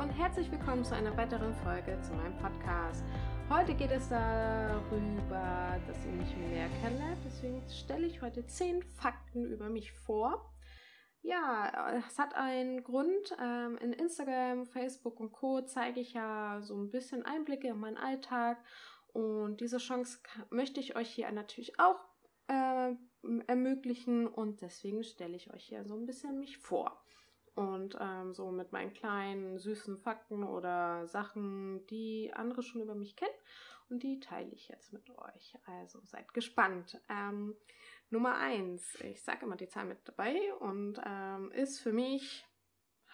und herzlich willkommen zu einer weiteren Folge zu meinem Podcast. Heute geht es darüber, dass ihr mich mehr kennenlernt. Deswegen stelle ich heute 10 Fakten über mich vor. Ja, es hat einen Grund. Ähm, in Instagram, Facebook und Co. zeige ich ja so ein bisschen Einblicke in meinen Alltag. Und diese Chance möchte ich euch hier natürlich auch äh, ermöglichen. Und deswegen stelle ich euch hier so ein bisschen mich vor und ähm, so mit meinen kleinen süßen Fakten oder Sachen, die andere schon über mich kennen. Und die teile ich jetzt mit euch. Also seid gespannt. Ähm, Nummer eins, ich sage immer die Zahl mit dabei und ähm, ist für mich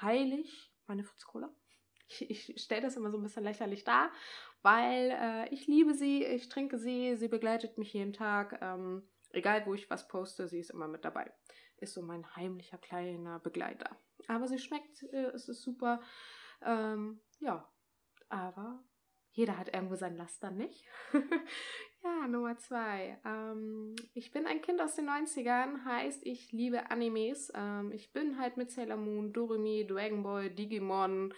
heilig meine Fritz Cola. Ich, ich stelle das immer so ein bisschen lächerlich dar, weil äh, ich liebe sie, ich trinke sie, sie begleitet mich jeden Tag. Ähm, egal wo ich was poste, sie ist immer mit dabei. Ist so mein heimlicher kleiner Begleiter. Aber sie schmeckt, äh, es ist super. Ähm, ja, aber jeder hat irgendwo sein Laster, nicht? ja, Nummer zwei. Ähm, ich bin ein Kind aus den 90ern, heißt, ich liebe Animes. Ähm, ich bin halt mit Sailor Moon, Doremi, Dragon Ball, Digimon,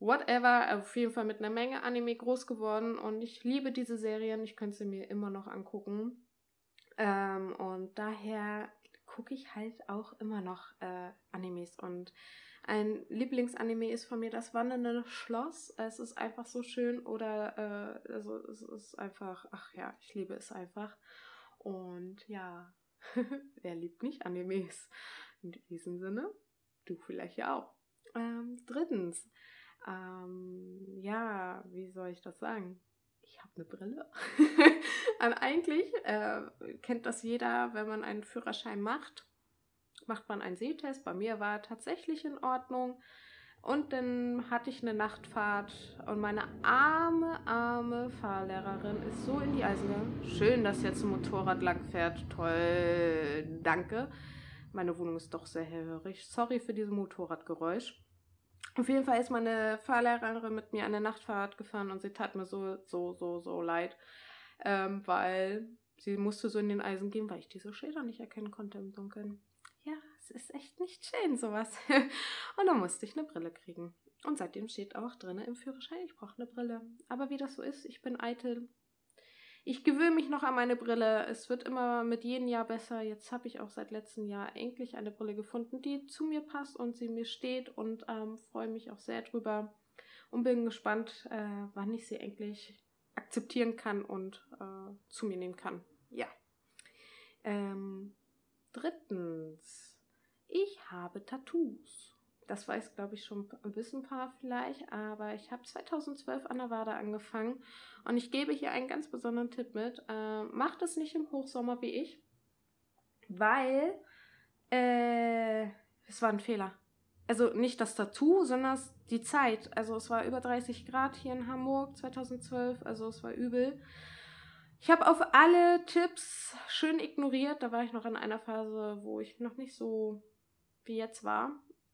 whatever, auf jeden Fall mit einer Menge Anime groß geworden und ich liebe diese Serien. Ich könnte sie mir immer noch angucken. Ähm, und daher gucke ich halt auch immer noch äh, Animes und ein Lieblingsanime ist von mir das Wandernde Schloss. Es ist einfach so schön oder äh, also es ist einfach, ach ja, ich liebe es einfach. Und ja, wer liebt nicht Animes? In diesem Sinne, du vielleicht ja auch. Ähm, drittens, ähm, ja, wie soll ich das sagen? Ich habe eine Brille. Und eigentlich äh, kennt das jeder, wenn man einen Führerschein macht, macht man einen Sehtest. Bei mir war tatsächlich in Ordnung. Und dann hatte ich eine Nachtfahrt und meine arme, arme Fahrlehrerin ist so in die Eisen gegangen. Schön, dass jetzt ein Motorrad lang fährt. Toll, danke. Meine Wohnung ist doch sehr hellhörig. Sorry für dieses Motorradgeräusch. Auf jeden Fall ist meine Fahrlehrerin mit mir eine Nachtfahrt gefahren und sie tat mir so, so, so, so leid ähm, weil sie musste so in den Eisen gehen, weil ich diese Schilder nicht erkennen konnte im Dunkeln. Ja, es ist echt nicht schön, sowas. und dann musste ich eine Brille kriegen. Und seitdem steht auch drin im Führerschein, ich brauche eine Brille. Aber wie das so ist, ich bin eitel. Ich gewöhne mich noch an meine Brille. Es wird immer mit jedem Jahr besser. Jetzt habe ich auch seit letztem Jahr endlich eine Brille gefunden, die zu mir passt und sie mir steht und ähm, freue mich auch sehr drüber und bin gespannt, äh, wann ich sie endlich akzeptieren kann und äh, zu mir nehmen kann. Ja. Ähm, drittens, ich habe Tattoos. Das weiß, glaube ich, schon ein bisschen paar vielleicht, aber ich habe 2012 an der Wade angefangen und ich gebe hier einen ganz besonderen Tipp mit. Äh, macht es nicht im Hochsommer wie ich, weil äh, es war ein Fehler also nicht das Tattoo, sondern die Zeit. Also es war über 30 Grad hier in Hamburg 2012, also es war übel. Ich habe auf alle Tipps schön ignoriert. Da war ich noch in einer Phase, wo ich noch nicht so wie jetzt war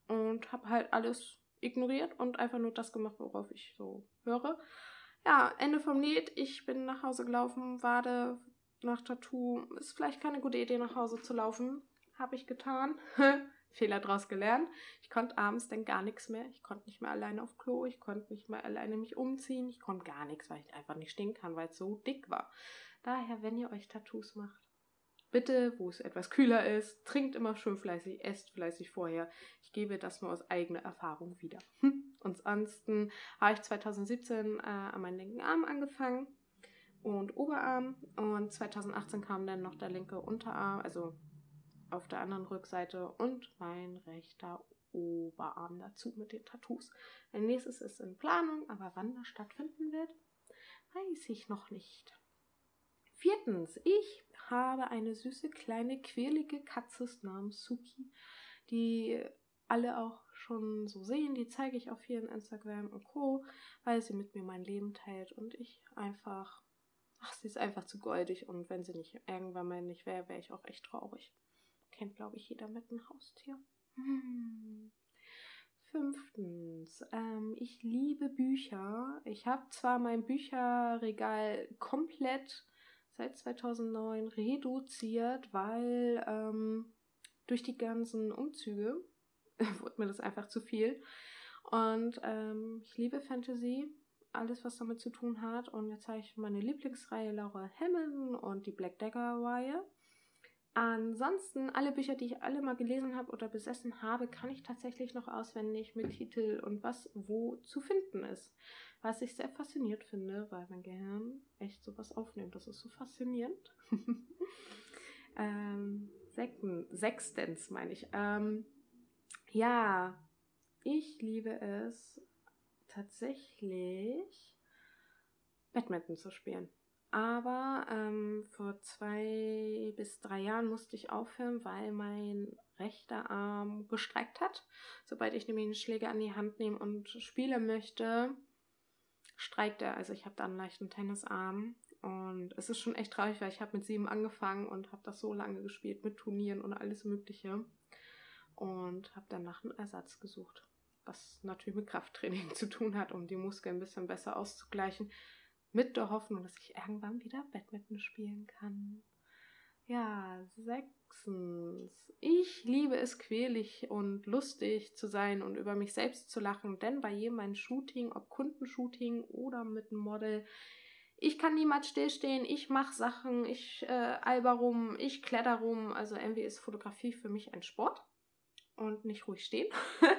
und habe halt alles ignoriert und einfach nur das gemacht, worauf ich so höre. Ja, Ende vom Lied. Ich bin nach Hause gelaufen, Wade nach Tattoo. Ist vielleicht keine gute Idee, nach Hause zu laufen. Habe ich getan. Fehler draus gelernt. Ich konnte abends dann gar nichts mehr. Ich konnte nicht mehr alleine auf Klo, ich konnte nicht mehr alleine mich umziehen, ich konnte gar nichts, weil ich einfach nicht stehen kann, weil es so dick war. Daher, wenn ihr euch Tattoos macht, bitte, wo es etwas kühler ist, trinkt immer schön fleißig, esst fleißig vorher. Ich gebe das nur aus eigener Erfahrung wieder. Und ansonsten habe ich 2017 äh, an meinen linken Arm angefangen und Oberarm und 2018 kam dann noch der linke Unterarm, also auf der anderen Rückseite und mein rechter Oberarm dazu mit den Tattoos. Ein nächstes ist in Planung, aber wann das stattfinden wird, weiß ich noch nicht. Viertens, ich habe eine süße kleine quirlige Katze namens Suki, die alle auch schon so sehen. Die zeige ich auf vielen Instagram und Co., weil sie mit mir mein Leben teilt und ich einfach, ach, sie ist einfach zu goldig und wenn sie nicht irgendwann mal nicht wäre, wäre ich auch echt traurig. Kennt, glaube ich, jeder mit einem Haustier. Hm. Fünftens, ähm, ich liebe Bücher. Ich habe zwar mein Bücherregal komplett seit 2009 reduziert, weil ähm, durch die ganzen Umzüge wurde mir das einfach zu viel. Und ähm, ich liebe Fantasy, alles was damit zu tun hat. Und jetzt habe ich meine Lieblingsreihe Laura Hamilton und die Black Dagger-Reihe. Ansonsten, alle Bücher, die ich alle mal gelesen habe oder besessen habe, kann ich tatsächlich noch auswendig mit Titel und was wo zu finden ist. Was ich sehr fasziniert finde, weil mein Gehirn echt sowas aufnimmt. Das ist so faszinierend. ähm, sechstens meine ich. Ähm, ja, ich liebe es tatsächlich, Badminton zu spielen. Aber ähm, vor zwei bis drei Jahren musste ich aufhören, weil mein rechter Arm gestreckt hat. Sobald ich nämlich einen Schläger an die Hand nehme und spielen möchte, streikt er. Also ich habe da einen leichten Tennisarm. Und es ist schon echt traurig, weil ich habe mit sieben angefangen und habe das so lange gespielt mit Turnieren und alles Mögliche. Und habe danach einen Ersatz gesucht. Was natürlich mit Krafttraining zu tun hat, um die Muskeln ein bisschen besser auszugleichen mit der Hoffnung, dass ich irgendwann wieder Badminton spielen kann. Ja, sechstens. Ich liebe es, quälig und lustig zu sein und über mich selbst zu lachen, denn bei jedem ein Shooting, ob Kundenshooting oder mit einem Model, ich kann niemals stillstehen, ich mache Sachen, ich äh, alber rum, ich kletter rum. Also irgendwie ist Fotografie für mich ein Sport und nicht ruhig stehen.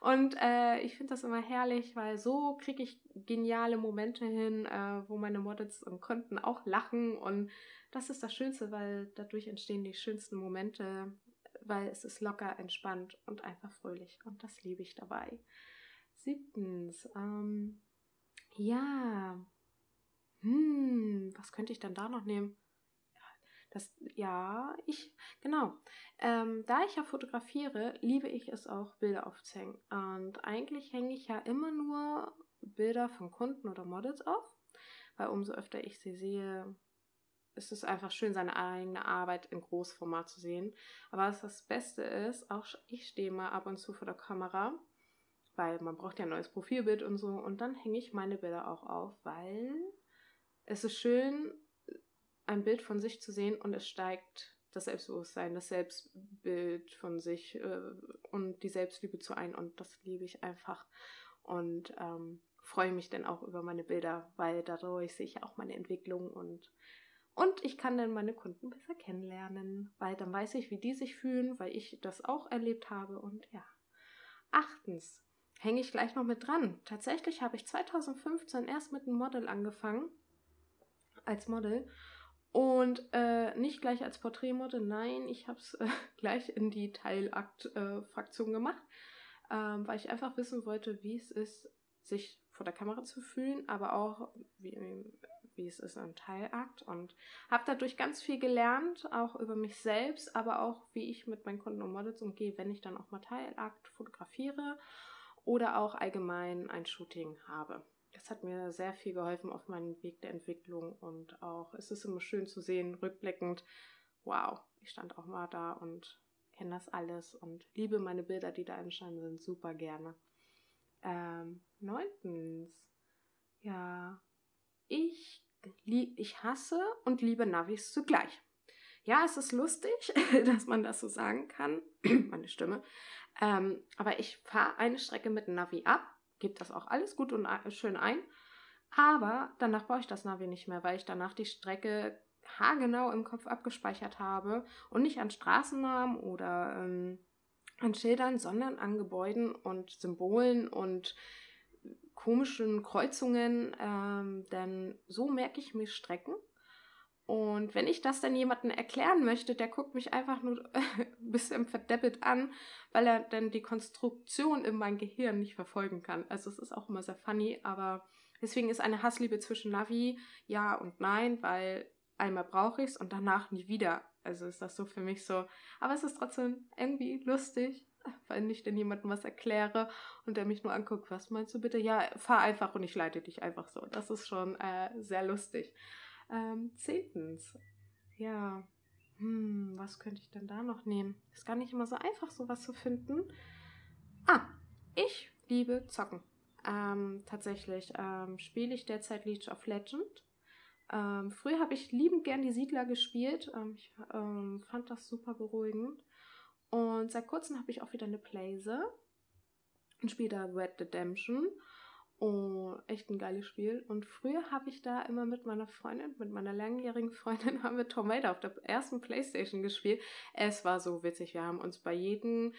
und äh, ich finde das immer herrlich, weil so kriege ich geniale Momente hin, äh, wo meine Models und Kunden auch lachen. Und das ist das Schönste, weil dadurch entstehen die schönsten Momente, weil es ist locker, entspannt und einfach fröhlich. Und das liebe ich dabei. Siebtens, ähm, ja, hm, was könnte ich dann da noch nehmen? Das, ja, ich, genau. Ähm, da ich ja fotografiere, liebe ich es auch, Bilder aufzuhängen. Und eigentlich hänge ich ja immer nur Bilder von Kunden oder Models auf, weil umso öfter ich sie sehe, ist es einfach schön, seine eigene Arbeit im Großformat zu sehen. Aber was das Beste ist, auch ich stehe mal ab und zu vor der Kamera, weil man braucht ja ein neues Profilbild und so. Und dann hänge ich meine Bilder auch auf, weil es ist schön, ein Bild von sich zu sehen und es steigt das Selbstbewusstsein, das Selbstbild von sich äh, und die Selbstliebe zu ein und das liebe ich einfach und ähm, freue mich dann auch über meine Bilder, weil dadurch sehe ich auch meine Entwicklung und und ich kann dann meine Kunden besser kennenlernen, weil dann weiß ich, wie die sich fühlen, weil ich das auch erlebt habe und ja. Achtens, hänge ich gleich noch mit dran. Tatsächlich habe ich 2015 erst mit einem Model angefangen, als Model und äh, nicht gleich als Porträtmodel, nein, ich habe es äh, gleich in die Teilakt-Fraktion äh, gemacht, ähm, weil ich einfach wissen wollte, wie es ist, sich vor der Kamera zu fühlen, aber auch wie, wie es ist im Teilakt. Und habe dadurch ganz viel gelernt, auch über mich selbst, aber auch wie ich mit meinen Kunden und Models umgehe, wenn ich dann auch mal Teilakt fotografiere oder auch allgemein ein Shooting habe das hat mir sehr viel geholfen auf meinem Weg der Entwicklung und auch es ist immer schön zu sehen, rückblickend, wow, ich stand auch mal da und kenne das alles und liebe meine Bilder, die da entstanden sind, super gerne. Ähm, neuntens, ja, ich, ich hasse und liebe Navis zugleich. Ja, es ist lustig, dass man das so sagen kann, meine Stimme, ähm, aber ich fahre eine Strecke mit Navi ab gebe das auch alles gut und schön ein. Aber danach brauche ich das Navi nicht mehr, weil ich danach die Strecke haargenau im Kopf abgespeichert habe und nicht an Straßennamen oder ähm, an Schildern, sondern an Gebäuden und Symbolen und komischen Kreuzungen. Ähm, denn so merke ich mir Strecken und wenn ich das dann jemandem erklären möchte, der guckt mich einfach nur ein bisschen verdeppelt an, weil er dann die Konstruktion in meinem Gehirn nicht verfolgen kann. Also es ist auch immer sehr funny, aber deswegen ist eine Hassliebe zwischen Navi ja und nein, weil einmal brauche ich es und danach nie wieder. Also ist das so für mich so. Aber es ist trotzdem irgendwie lustig, wenn ich denn jemandem was erkläre und der mich nur anguckt, was meinst du bitte? Ja, fahr einfach und ich leite dich einfach so. Das ist schon äh, sehr lustig. Ähm, zehntens, ja, hm, was könnte ich denn da noch nehmen? Ist gar nicht immer so einfach, sowas zu finden. Ah, ich liebe Zocken. Ähm, tatsächlich ähm, spiele ich derzeit League of Legend. Ähm, früher habe ich liebend gern die Siedler gespielt. Ähm, ich ähm, fand das super beruhigend. Und seit kurzem habe ich auch wieder eine Playse. und spiele da Red Redemption. Oh, echt ein geiles Spiel. Und früher habe ich da immer mit meiner Freundin, mit meiner langjährigen Freundin, haben wir Tomato auf der ersten Playstation gespielt. Es war so witzig. Wir haben uns bei jedem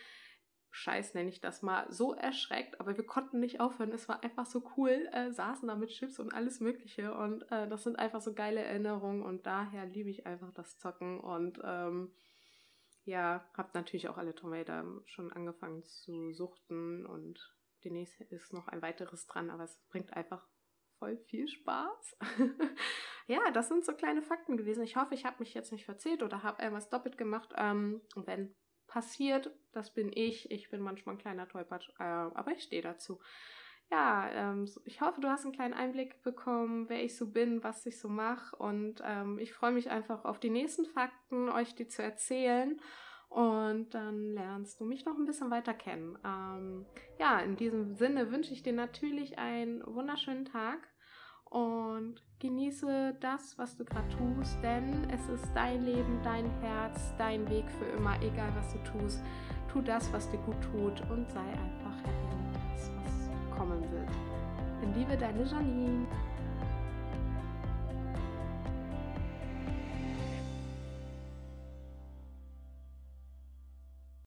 Scheiß, nenne ich das mal, so erschreckt, aber wir konnten nicht aufhören. Es war einfach so cool, äh, saßen da mit Chips und alles Mögliche. Und äh, das sind einfach so geile Erinnerungen und daher liebe ich einfach das Zocken und ähm, ja, habe natürlich auch alle Tomato schon angefangen zu suchten und demnächst ist noch ein weiteres dran, aber es bringt einfach voll viel Spaß. ja, das sind so kleine Fakten gewesen. Ich hoffe, ich habe mich jetzt nicht verzählt oder habe irgendwas doppelt gemacht. Ähm, wenn passiert, das bin ich. Ich bin manchmal ein kleiner Tollpatsch, äh, aber ich stehe dazu. Ja, ähm, ich hoffe, du hast einen kleinen Einblick bekommen, wer ich so bin, was ich so mache. Und ähm, ich freue mich einfach auf die nächsten Fakten, euch die zu erzählen. Und dann lernst du mich noch ein bisschen weiter kennen. Ähm, ja, in diesem Sinne wünsche ich dir natürlich einen wunderschönen Tag und genieße das, was du gerade tust, denn es ist dein Leben, dein Herz, dein Weg für immer, egal was du tust. Tu das, was dir gut tut und sei einfach happy das, was kommen wird. In Liebe, deine Janine.